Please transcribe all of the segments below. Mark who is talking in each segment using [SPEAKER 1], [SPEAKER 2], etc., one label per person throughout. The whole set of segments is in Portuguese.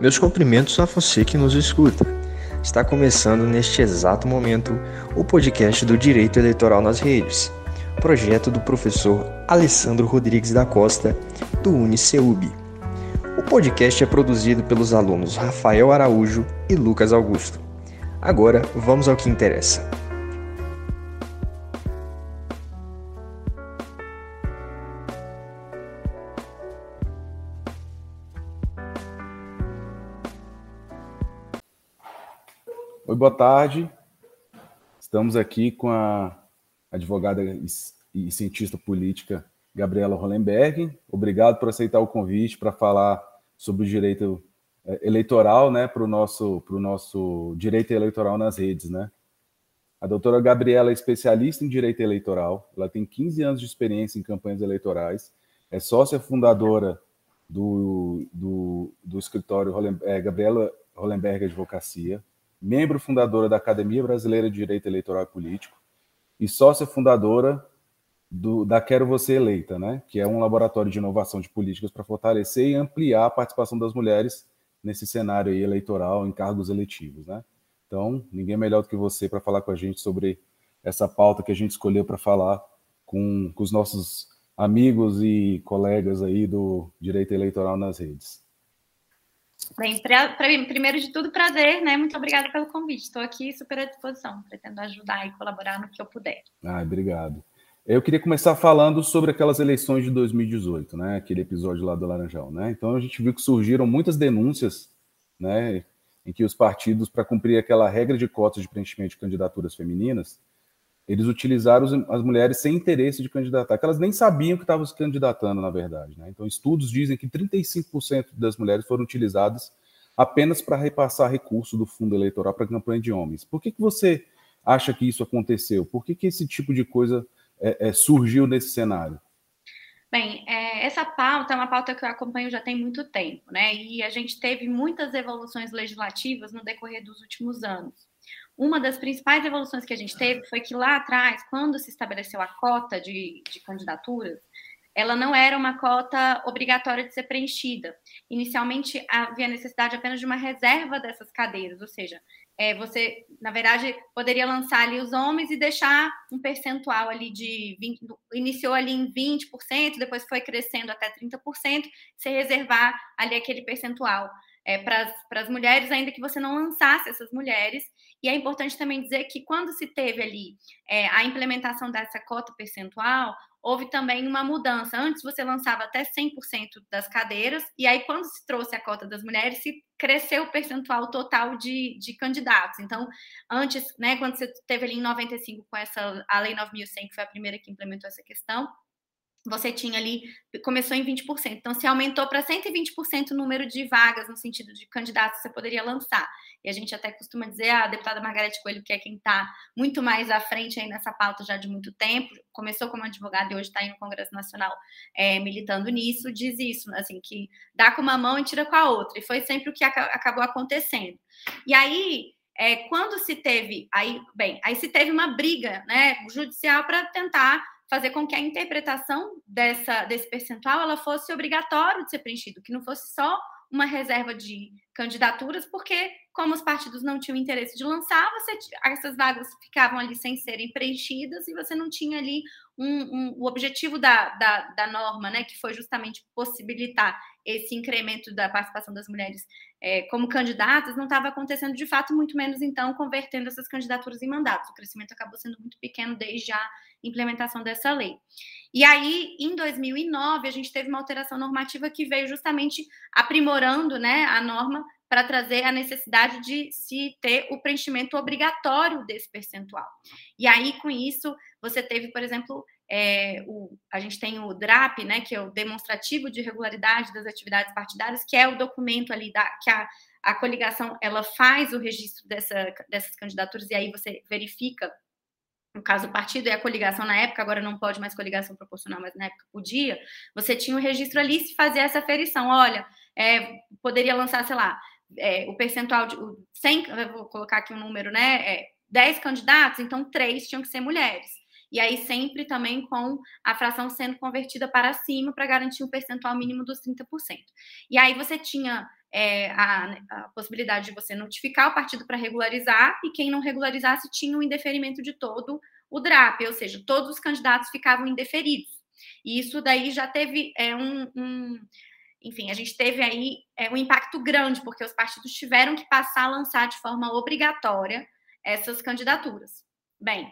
[SPEAKER 1] Meus cumprimentos a você que nos escuta. Está começando neste exato momento o podcast do Direito Eleitoral nas Redes, projeto do professor Alessandro Rodrigues da Costa, do UniCeub. O podcast é produzido pelos alunos Rafael Araújo e Lucas Augusto. Agora, vamos ao que interessa.
[SPEAKER 2] Boa tarde. Estamos aqui com a advogada e cientista política Gabriela Hollenberg. Obrigado por aceitar o convite para falar sobre o direito é, eleitoral, né, para o nosso, nosso direito eleitoral nas redes, né? A doutora Gabriela é especialista em direito eleitoral, ela tem 15 anos de experiência em campanhas eleitorais, é sócia fundadora do, do, do escritório Hollen, é, Gabriela Hollenberg Advocacia, membro fundadora da Academia Brasileira de Direito Eleitoral e Político e sócia fundadora do, da Quero Você Eleita, né? que é um laboratório de inovação de políticas para fortalecer e ampliar a participação das mulheres nesse cenário eleitoral, em cargos eletivos. Né? Então, ninguém melhor do que você para falar com a gente sobre essa pauta que a gente escolheu para falar com, com os nossos amigos e colegas aí do direito eleitoral nas redes.
[SPEAKER 3] Bem, pra, pra, primeiro de tudo, prazer, né? Muito obrigada pelo convite. Estou aqui super à disposição, pretendo ajudar e colaborar no que eu puder.
[SPEAKER 2] Ah, obrigado. Eu queria começar falando sobre aquelas eleições de 2018, né? Aquele episódio lá do Laranjal, né? Então a gente viu que surgiram muitas denúncias, né? Em que os partidos, para cumprir aquela regra de cotas de preenchimento de candidaturas femininas, eles utilizaram as mulheres sem interesse de candidatar, que elas nem sabiam que estavam se candidatando, na verdade. Né? Então, estudos dizem que 35% das mulheres foram utilizadas apenas para repassar recurso do fundo eleitoral para campanha de homens. Por que, que você acha que isso aconteceu? Por que, que esse tipo de coisa é, é, surgiu nesse cenário?
[SPEAKER 3] Bem, é, essa pauta é uma pauta que eu acompanho já tem muito tempo, né? E a gente teve muitas evoluções legislativas no decorrer dos últimos anos. Uma das principais evoluções que a gente teve foi que lá atrás, quando se estabeleceu a cota de, de candidaturas, ela não era uma cota obrigatória de ser preenchida. Inicialmente havia necessidade apenas de uma reserva dessas cadeiras, ou seja, é, você, na verdade, poderia lançar ali os homens e deixar um percentual ali de 20, iniciou ali em 20%, depois foi crescendo até 30%, você reservar ali aquele percentual é, para as mulheres, ainda que você não lançasse essas mulheres. E é importante também dizer que quando se teve ali é, a implementação dessa cota percentual, houve também uma mudança. Antes você lançava até 100% das cadeiras, e aí quando se trouxe a cota das mulheres, se cresceu o percentual total de, de candidatos. Então, antes, né, quando você teve ali em 95 com essa a Lei 9.100, que foi a primeira que implementou essa questão, você tinha ali, começou em 20%. Então, se aumentou para 120% o número de vagas, no sentido de candidatos que você poderia lançar. E a gente até costuma dizer, a deputada Margarete Coelho, que é quem está muito mais à frente aí nessa pauta já de muito tempo, começou como advogada e hoje está aí no Congresso Nacional é, militando nisso, diz isso, assim, que dá com uma mão e tira com a outra. E foi sempre o que acabou acontecendo. E aí, é, quando se teve, aí, bem, aí se teve uma briga, né, judicial para tentar fazer com que a interpretação dessa, desse percentual ela fosse obrigatório de ser preenchido, que não fosse só uma reserva de candidaturas, porque como os partidos não tinham interesse de lançar, você, essas vagas ficavam ali sem serem preenchidas e você não tinha ali um, um, o objetivo da, da, da, norma, né, que foi justamente possibilitar esse incremento da participação das mulheres é, como candidatas, não estava acontecendo de fato, muito menos então convertendo essas candidaturas em mandatos. O crescimento acabou sendo muito pequeno desde a implementação dessa lei. E aí, em 2009, a gente teve uma alteração normativa que veio justamente aprimorando né, a norma para trazer a necessidade de se ter o preenchimento obrigatório desse percentual. E aí, com isso, você teve, por exemplo, é, o, a gente tem o DRAP, né, que é o demonstrativo de regularidade das atividades partidárias, que é o documento ali da, que a, a coligação ela faz o registro dessa, dessas candidaturas e aí você verifica no caso o partido e a coligação na época, agora não pode mais coligação proporcional, mas na época podia, você tinha o registro ali se fazia essa aferição. Olha, é, poderia lançar, sei lá, é, o percentual de 100, eu vou colocar aqui um número, né? É, 10 candidatos, então três tinham que ser mulheres. E aí sempre também com a fração sendo convertida para cima para garantir um percentual mínimo dos 30%. E aí você tinha é, a, a, possibilidade de você notificar o partido para regularizar, e quem não regularizasse tinha o indeferimento de todo o DRAP, ou seja, todos os candidatos ficavam indeferidos. E isso daí já teve é, um, um enfim, a gente teve aí é, um impacto grande, porque os partidos tiveram que passar a lançar de forma obrigatória essas candidaturas. Bem,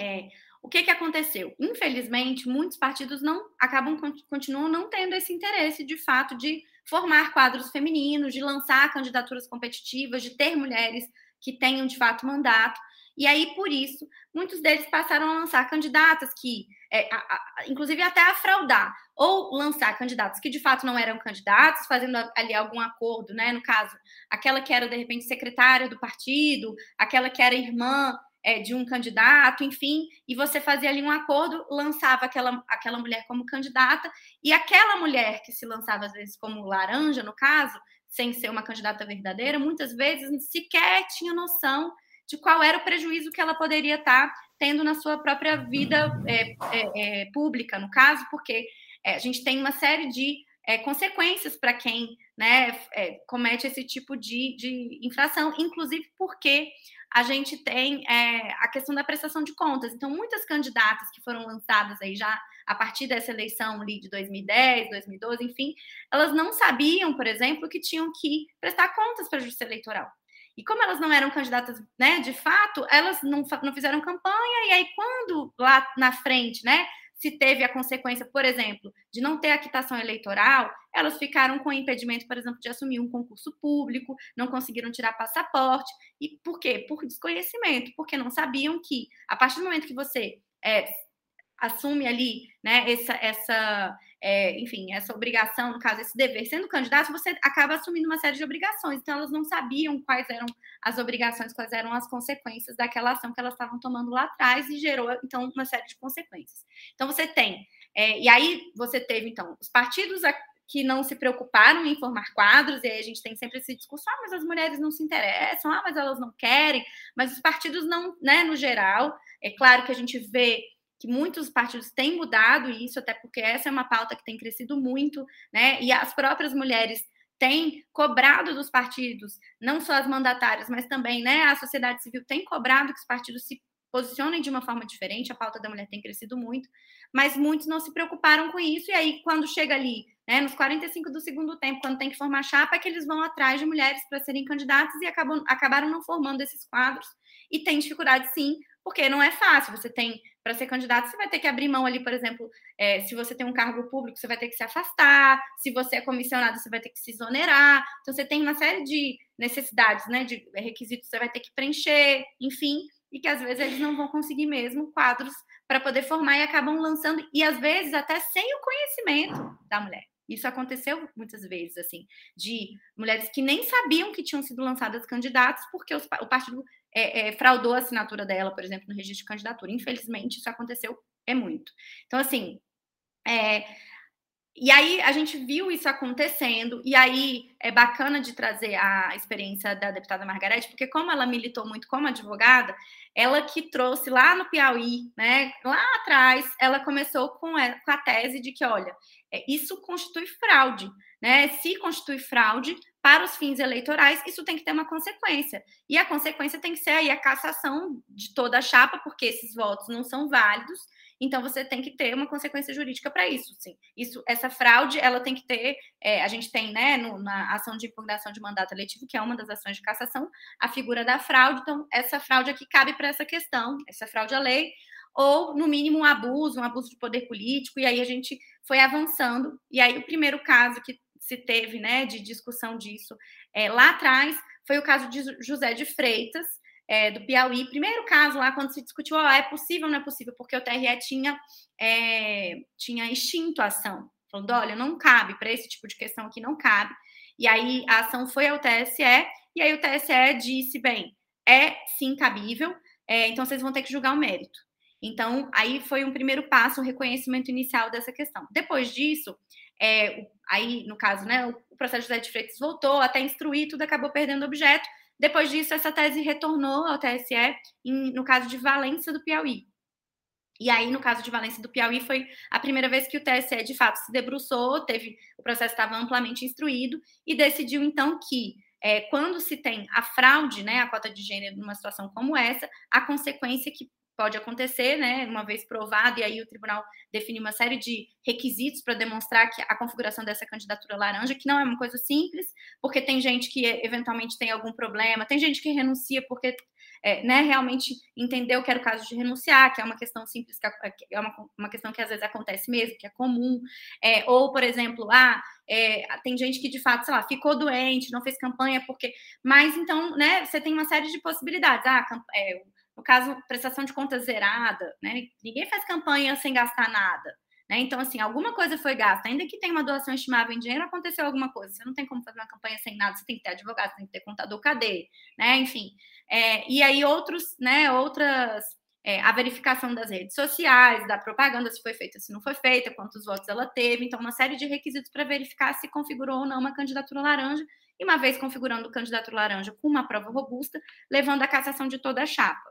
[SPEAKER 3] é, o que, que aconteceu? Infelizmente, muitos partidos não acabam continuam não tendo esse interesse de fato de formar quadros femininos, de lançar candidaturas competitivas, de ter mulheres que tenham de fato mandato. E aí, por isso, muitos deles passaram a lançar candidatas que, é, a, a, inclusive até a fraudar, ou lançar candidatos que de fato não eram candidatos, fazendo ali algum acordo, né? No caso, aquela que era de repente secretária do partido, aquela que era irmã é, de um candidato, enfim, e você fazia ali um acordo, lançava aquela, aquela mulher como candidata, e aquela mulher que se lançava às vezes como laranja, no caso, sem ser uma candidata verdadeira, muitas vezes sequer tinha noção de qual era o prejuízo que ela poderia estar tendo na sua própria vida é, é, é pública, no caso, porque é, a gente tem uma série de é, consequências para quem né, comete esse tipo de, de infração, inclusive porque a gente tem é, a questão da prestação de contas. Então, muitas candidatas que foram lançadas aí já a partir dessa eleição ali de 2010, 2012, enfim, elas não sabiam, por exemplo, que tinham que prestar contas para a Justiça Eleitoral. E como elas não eram candidatas, né, de fato, elas não, não fizeram campanha, e aí quando lá na frente, né, se teve a consequência, por exemplo, de não ter a quitação eleitoral, elas ficaram com impedimento, por exemplo, de assumir um concurso público, não conseguiram tirar passaporte. E por quê? Por desconhecimento, porque não sabiam que, a partir do momento que você é, assume ali né, essa, essa é, enfim, essa obrigação, no caso, esse dever, sendo candidato, você acaba assumindo uma série de obrigações. Então, elas não sabiam quais eram as obrigações, quais eram as consequências daquela ação que elas estavam tomando lá atrás e gerou, então, uma série de consequências. Então, você tem. É, e aí, você teve, então, os partidos que não se preocuparam em formar quadros, e aí a gente tem sempre esse discurso, ah, mas as mulheres não se interessam, ah, mas elas não querem, mas os partidos não, né, no geral, é claro que a gente vê que muitos partidos têm mudado isso, até porque essa é uma pauta que tem crescido muito, né? E as próprias mulheres têm cobrado dos partidos, não só as mandatárias, mas também, né, a sociedade civil tem cobrado que os partidos se posicionem de uma forma diferente, a pauta da mulher tem crescido muito, mas muitos não se preocuparam com isso, e aí quando chega ali, né, nos 45 do segundo tempo, quando tem que formar chapa, é que eles vão atrás de mulheres para serem candidatas e acabam, acabaram não formando esses quadros, e tem dificuldade sim, porque não é fácil, você tem para ser candidato, você vai ter que abrir mão ali, por exemplo, é, se você tem um cargo público, você vai ter que se afastar, se você é comissionado, você vai ter que se exonerar. Então, você tem uma série de necessidades, né, de requisitos que você vai ter que preencher, enfim, e que às vezes eles não vão conseguir mesmo quadros para poder formar e acabam lançando, e às vezes até sem o conhecimento da mulher. Isso aconteceu muitas vezes, assim, de mulheres que nem sabiam que tinham sido lançadas candidatas, porque os, o partido é, é, fraudou a assinatura dela, por exemplo, no registro de candidatura. Infelizmente, isso aconteceu é muito. Então, assim, é, e aí a gente viu isso acontecendo, e aí é bacana de trazer a experiência da deputada Margarete, porque como ela militou muito como advogada, ela que trouxe lá no Piauí, né, lá atrás, ela começou com a, tese de que, olha, é, isso constitui fraude, né? Se constitui fraude, para os fins eleitorais, isso tem que ter uma consequência. E a consequência tem que ser aí a cassação de toda a chapa, porque esses votos não são válidos. Então você tem que ter uma consequência jurídica para isso, sim. Isso, essa fraude, ela tem que ter. É, a gente tem, né, no, na ação de impugnação de mandato eletivo, que é uma das ações de cassação, a figura da fraude. Então essa fraude aqui cabe para essa questão, essa fraude à lei, ou no mínimo um abuso, um abuso de poder político. E aí a gente foi avançando. E aí o primeiro caso que se teve né, de discussão disso é, lá atrás foi o caso de José de Freitas, é, do Piauí. Primeiro caso lá, quando se discutiu, oh, é possível não é possível, porque o TRE tinha, é, tinha extinto a ação, falando, olha, não cabe, para esse tipo de questão aqui não cabe. E aí a ação foi ao TSE, e aí o TSE disse, bem, é sim cabível, é, então vocês vão ter que julgar o mérito. Então, aí foi um primeiro passo, o reconhecimento inicial dessa questão. Depois disso, é, aí, no caso, né, o processo de José de Freitas voltou até instruir, tudo acabou perdendo objeto. Depois disso, essa tese retornou ao TSE, em, no caso de Valência do Piauí. E aí, no caso de Valência do Piauí, foi a primeira vez que o TSE de fato se debruçou, teve o processo estava amplamente instruído e decidiu então que é, quando se tem a fraude, né, a cota de gênero numa situação como essa, a consequência que pode acontecer, né, uma vez provado, e aí o tribunal define uma série de requisitos para demonstrar que a configuração dessa candidatura laranja, que não é uma coisa simples, porque tem gente que eventualmente tem algum problema, tem gente que renuncia porque é, né, realmente entendeu que era o caso de renunciar, que é uma questão simples, que é uma, uma questão que às vezes acontece mesmo, que é comum, é, ou, por exemplo, ah, é, tem gente que de fato, sei lá, ficou doente, não fez campanha, porque. Mas então, né, você tem uma série de possibilidades. Ah, é, no caso, prestação de conta zerada, né? Ninguém faz campanha sem gastar nada. Né? Então, assim, alguma coisa foi gasta, ainda que tenha uma doação estimável em dinheiro, aconteceu alguma coisa. Você não tem como fazer uma campanha sem nada, você tem que ter advogado, você tem que ter contador, cadê? Né? Enfim. É, e aí, outros, né, outras. É, a verificação das redes sociais, da propaganda, se foi feita, se não foi feita, quantos votos ela teve. Então, uma série de requisitos para verificar se configurou ou não uma candidatura laranja. E uma vez configurando candidatura laranja com uma prova robusta, levando a cassação de toda a chapa.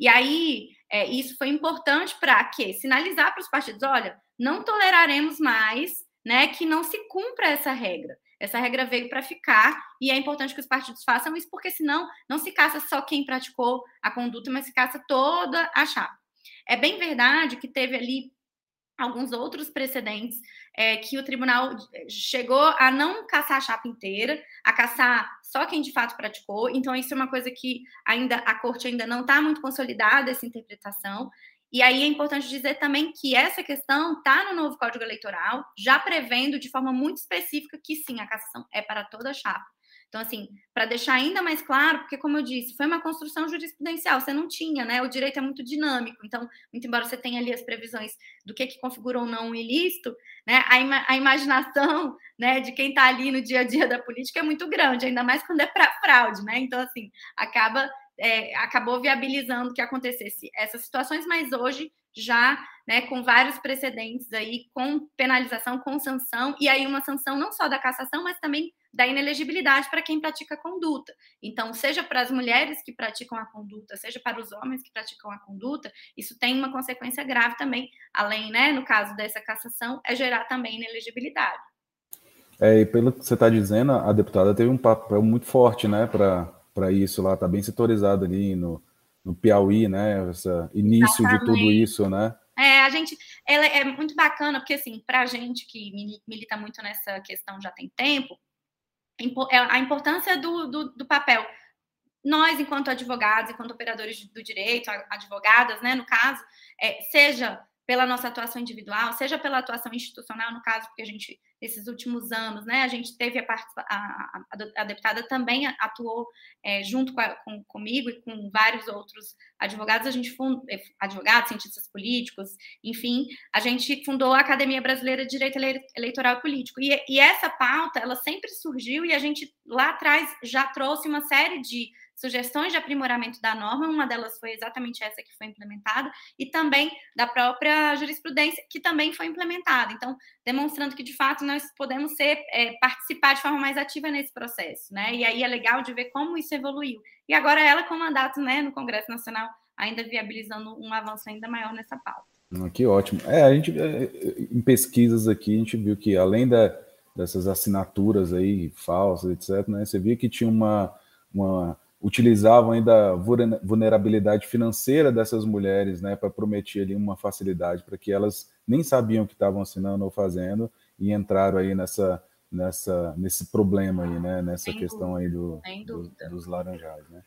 [SPEAKER 3] E aí, é, isso foi importante para quê? Sinalizar para os partidos: olha, não toleraremos mais né, que não se cumpra essa regra. Essa regra veio para ficar e é importante que os partidos façam isso, porque senão não se caça só quem praticou a conduta, mas se caça toda a chapa. É bem verdade que teve ali alguns outros precedentes é, que o tribunal chegou a não caçar a chapa inteira, a caçar só quem de fato praticou. Então, isso é uma coisa que ainda a corte ainda não está muito consolidada, essa interpretação. E aí é importante dizer também que essa questão está no novo Código Eleitoral, já prevendo de forma muito específica que sim, a cassação é para toda a chapa. Então, assim, para deixar ainda mais claro, porque, como eu disse, foi uma construção jurisprudencial, você não tinha, né? O direito é muito dinâmico, então, muito embora você tenha ali as previsões do que, que configura ou não um ilícito, né? A, ima a imaginação né, de quem está ali no dia a dia da política é muito grande, ainda mais quando é para fraude, né? Então, assim, acaba é, acabou viabilizando que acontecesse essas situações, mas hoje já né, com vários precedentes aí, com penalização, com sanção, e aí uma sanção não só da cassação, mas também da inelegibilidade para quem pratica a conduta. Então, seja para as mulheres que praticam a conduta, seja para os homens que praticam a conduta, isso tem uma consequência grave também, além, né, no caso dessa cassação, é gerar também inelegibilidade.
[SPEAKER 2] É, e pelo que você está dizendo, a deputada teve um papel muito forte, né, para isso lá, está bem setorizado ali no, no Piauí, né, esse início Exatamente. de tudo isso, né?
[SPEAKER 3] É, a gente, ela é muito bacana, porque assim, para a gente que milita muito nessa questão já tem tempo, é a importância do, do, do papel. Nós, enquanto advogados, enquanto operadores do direito, advogadas, né, no caso, é, seja pela nossa atuação individual, seja pela atuação institucional, no caso, porque a gente, nesses últimos anos, né, a gente teve a, a, a, a deputada também atuou é, junto com, com, comigo e com vários outros advogados, a gente fundou, é, advogados, cientistas políticos, enfim, a gente fundou a Academia Brasileira de Direito Eleitoral e Político. E, e essa pauta, ela sempre surgiu e a gente lá atrás já trouxe uma série de sugestões de aprimoramento da norma, uma delas foi exatamente essa que foi implementada, e também da própria jurisprudência, que também foi implementada. Então, demonstrando que, de fato, nós podemos ser, é, participar de forma mais ativa nesse processo, né? E aí é legal de ver como isso evoluiu. E agora ela com mandato né, no Congresso Nacional, ainda viabilizando um avanço ainda maior nessa pauta.
[SPEAKER 2] Ah, que ótimo. É, a gente, é, em pesquisas aqui, a gente viu que além da, dessas assinaturas aí falsas, etc., né, você via que tinha uma, uma utilizavam ainda a vulnerabilidade financeira dessas mulheres, né, para prometer ali uma facilidade para que elas nem sabiam o que estavam assinando ou fazendo e entraram aí nessa nessa nesse problema aí, né, nessa Sem questão dúvida. aí do, do, dos laranjais, né?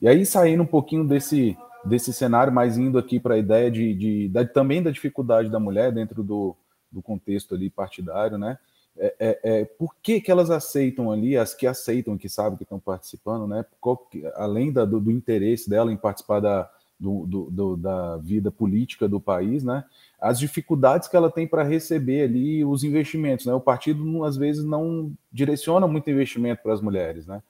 [SPEAKER 2] E aí saindo um pouquinho desse desse cenário, mas indo aqui para a ideia de, de, também da dificuldade da mulher dentro do, do contexto ali partidário, né? é, é, é, por que, que elas aceitam ali, as que aceitam, que sabem que estão participando, né? Qual, além da, do, do, interesse dela em participar da, do, do, da vida política do país, né? As dificuldades que ela tem para receber ali os investimentos, né? O partido às vezes não direciona muito investimento para as mulheres, né?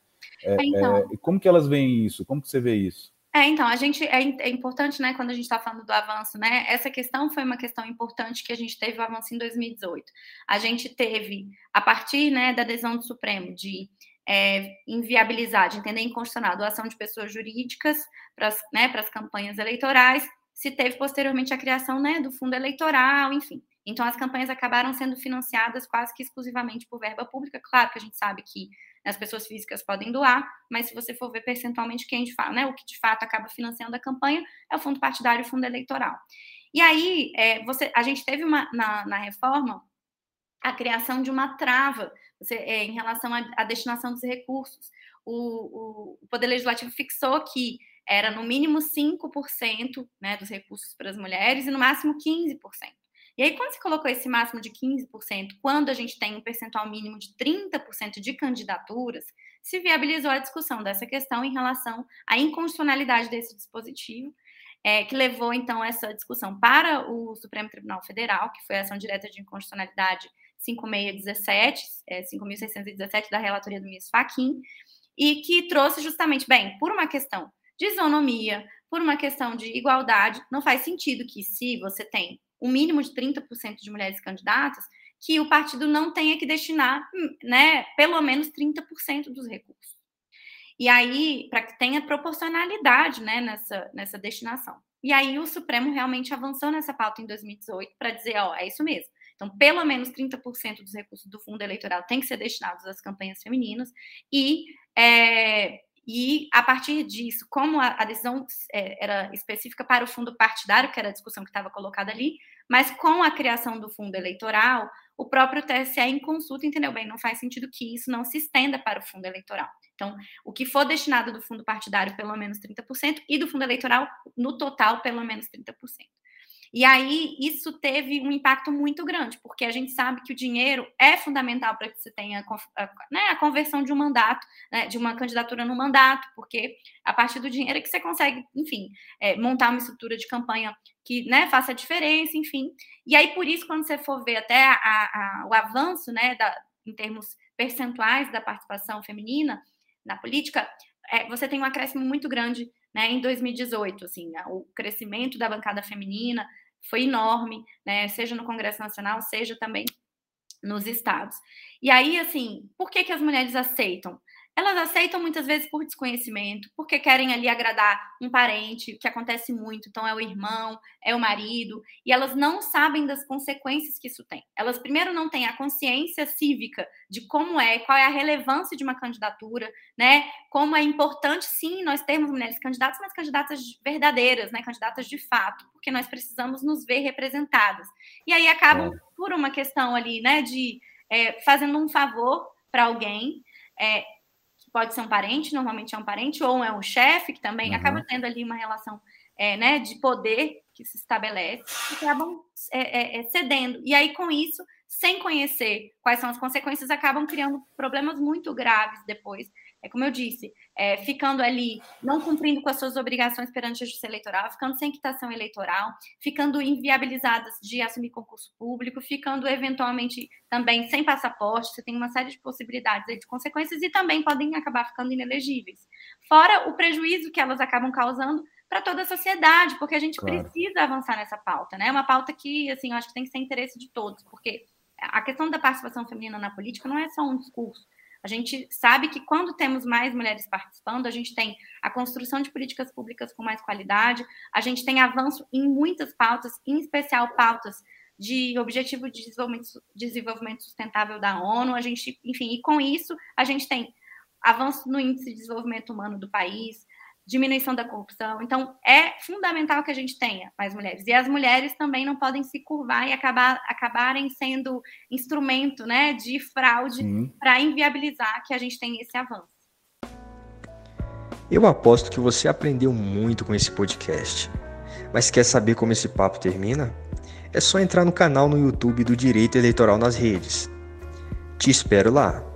[SPEAKER 2] É, então, é, como que elas veem isso? Como que você vê isso?
[SPEAKER 3] É, então, a gente é, é importante, né, quando a gente está falando do avanço, né? Essa questão foi uma questão importante que a gente teve o avanço em 2018. A gente teve, a partir né, da adesão do Supremo, de é, inviabilizar, de entender inconstitucional a doação de pessoas jurídicas para as né, campanhas eleitorais, se teve posteriormente a criação né, do fundo eleitoral, enfim. Então, as campanhas acabaram sendo financiadas quase que exclusivamente por verba pública. Claro que a gente sabe que as pessoas físicas podem doar, mas se você for ver percentualmente quem de fato, né, o que de fato acaba financiando a campanha é o fundo partidário e o fundo eleitoral. E aí, é, você, a gente teve uma, na, na reforma a criação de uma trava você, é, em relação à, destinação dos recursos. O, o, Poder Legislativo fixou que era no mínimo 5% né, dos recursos para as mulheres e no máximo 15%. E aí, quando se colocou esse máximo de 15%, quando a gente tem um percentual mínimo de 30% de candidaturas, se viabilizou a discussão dessa questão em relação à inconstitucionalidade desse dispositivo, é, que levou, então, essa discussão para o Supremo Tribunal Federal, que foi a ação direta de inconstitucionalidade 5617, é, 5.617 da relatoria do ministro Fachin, e que trouxe justamente, bem, por uma questão de isonomia, por uma questão de igualdade, não faz sentido que se você tem o um mínimo de 30% de mulheres candidatas, que o partido não tenha que destinar, né, pelo menos 30% dos recursos. E aí, para que tenha proporcionalidade, né, nessa, nessa destinação. E aí o Supremo realmente avançou nessa pauta em 2018 para dizer, ó, é isso mesmo. Então, pelo menos 30% dos recursos do fundo eleitoral tem que ser destinados às campanhas femininas e é, e, a partir disso, como a, a decisão é, era específica para o fundo partidário, que era a discussão que estava colocada ali, mas com a criação do fundo eleitoral, o próprio TSE em consulta entendeu bem, não faz sentido que isso não se estenda para o fundo eleitoral. Então, o que for destinado do fundo partidário, pelo menos 30%, e do fundo eleitoral, no total, pelo menos 30%. E aí isso teve um impacto muito grande, porque a gente sabe que o dinheiro é fundamental para que você tenha né, a conversão de um mandato, né, de uma candidatura no mandato, porque a partir do dinheiro é que você consegue, enfim, é, montar uma estrutura de campanha que né, faça a diferença, enfim. E aí, por isso, quando você for ver até a, a, o avanço, né, da, em termos percentuais da participação feminina na política, é, você tem um acréscimo muito grande né, em 2018, assim, o crescimento da bancada feminina, foi enorme, né? Seja no Congresso Nacional, seja também nos estados. E aí, assim, por que, que as mulheres aceitam? Elas aceitam muitas vezes por desconhecimento, porque querem ali agradar um parente, que acontece muito, então é o irmão, é o marido, e elas não sabem das consequências que isso tem. Elas primeiro não têm a consciência cívica de como é, qual é a relevância de uma candidatura, né? Como é importante sim nós termos mulheres candidatas, mas candidatas verdadeiras, né? Candidatas de fato, porque nós precisamos nos ver representadas. E aí acabam por uma questão ali, né, de é, fazendo um favor para alguém, é, pode ser um parente, normalmente é um parente, ou é um chefe, que também uhum. acaba tendo ali uma relação é, né, de poder que se estabelece, e acabam é, é, é, cedendo. E aí, com isso, sem conhecer quais são as consequências, acabam criando problemas muito graves depois é como eu disse, é, ficando ali, não cumprindo com as suas obrigações perante a justiça eleitoral, ficando sem quitação eleitoral, ficando inviabilizadas de assumir concurso público, ficando eventualmente também sem passaporte, você tem uma série de possibilidades de consequências e também podem acabar ficando inelegíveis. Fora o prejuízo que elas acabam causando para toda a sociedade, porque a gente claro. precisa avançar nessa pauta, né? É uma pauta que, assim, eu acho que tem que ser interesse de todos, porque a questão da participação feminina na política não é só um discurso, a gente sabe que quando temos mais mulheres participando, a gente tem a construção de políticas públicas com mais qualidade, a gente tem avanço em muitas pautas, em especial pautas de objetivo de desenvolvimento, sustentável da ONU, a gente, enfim, e com isso a gente tem avanço no índice de desenvolvimento humano do país, diminuição da corrupção. Então, é fundamental que a gente tenha mais mulheres. E as mulheres também não podem se curvar e acabar, acabarem sendo instrumento né, de fraude para inviabilizar que a gente tenha esse avanço.
[SPEAKER 1] Eu aposto que você aprendeu muito com esse podcast. Mas quer saber como esse papo termina? É só entrar no canal no YouTube do Direito Eleitoral nas Redes. Te espero lá.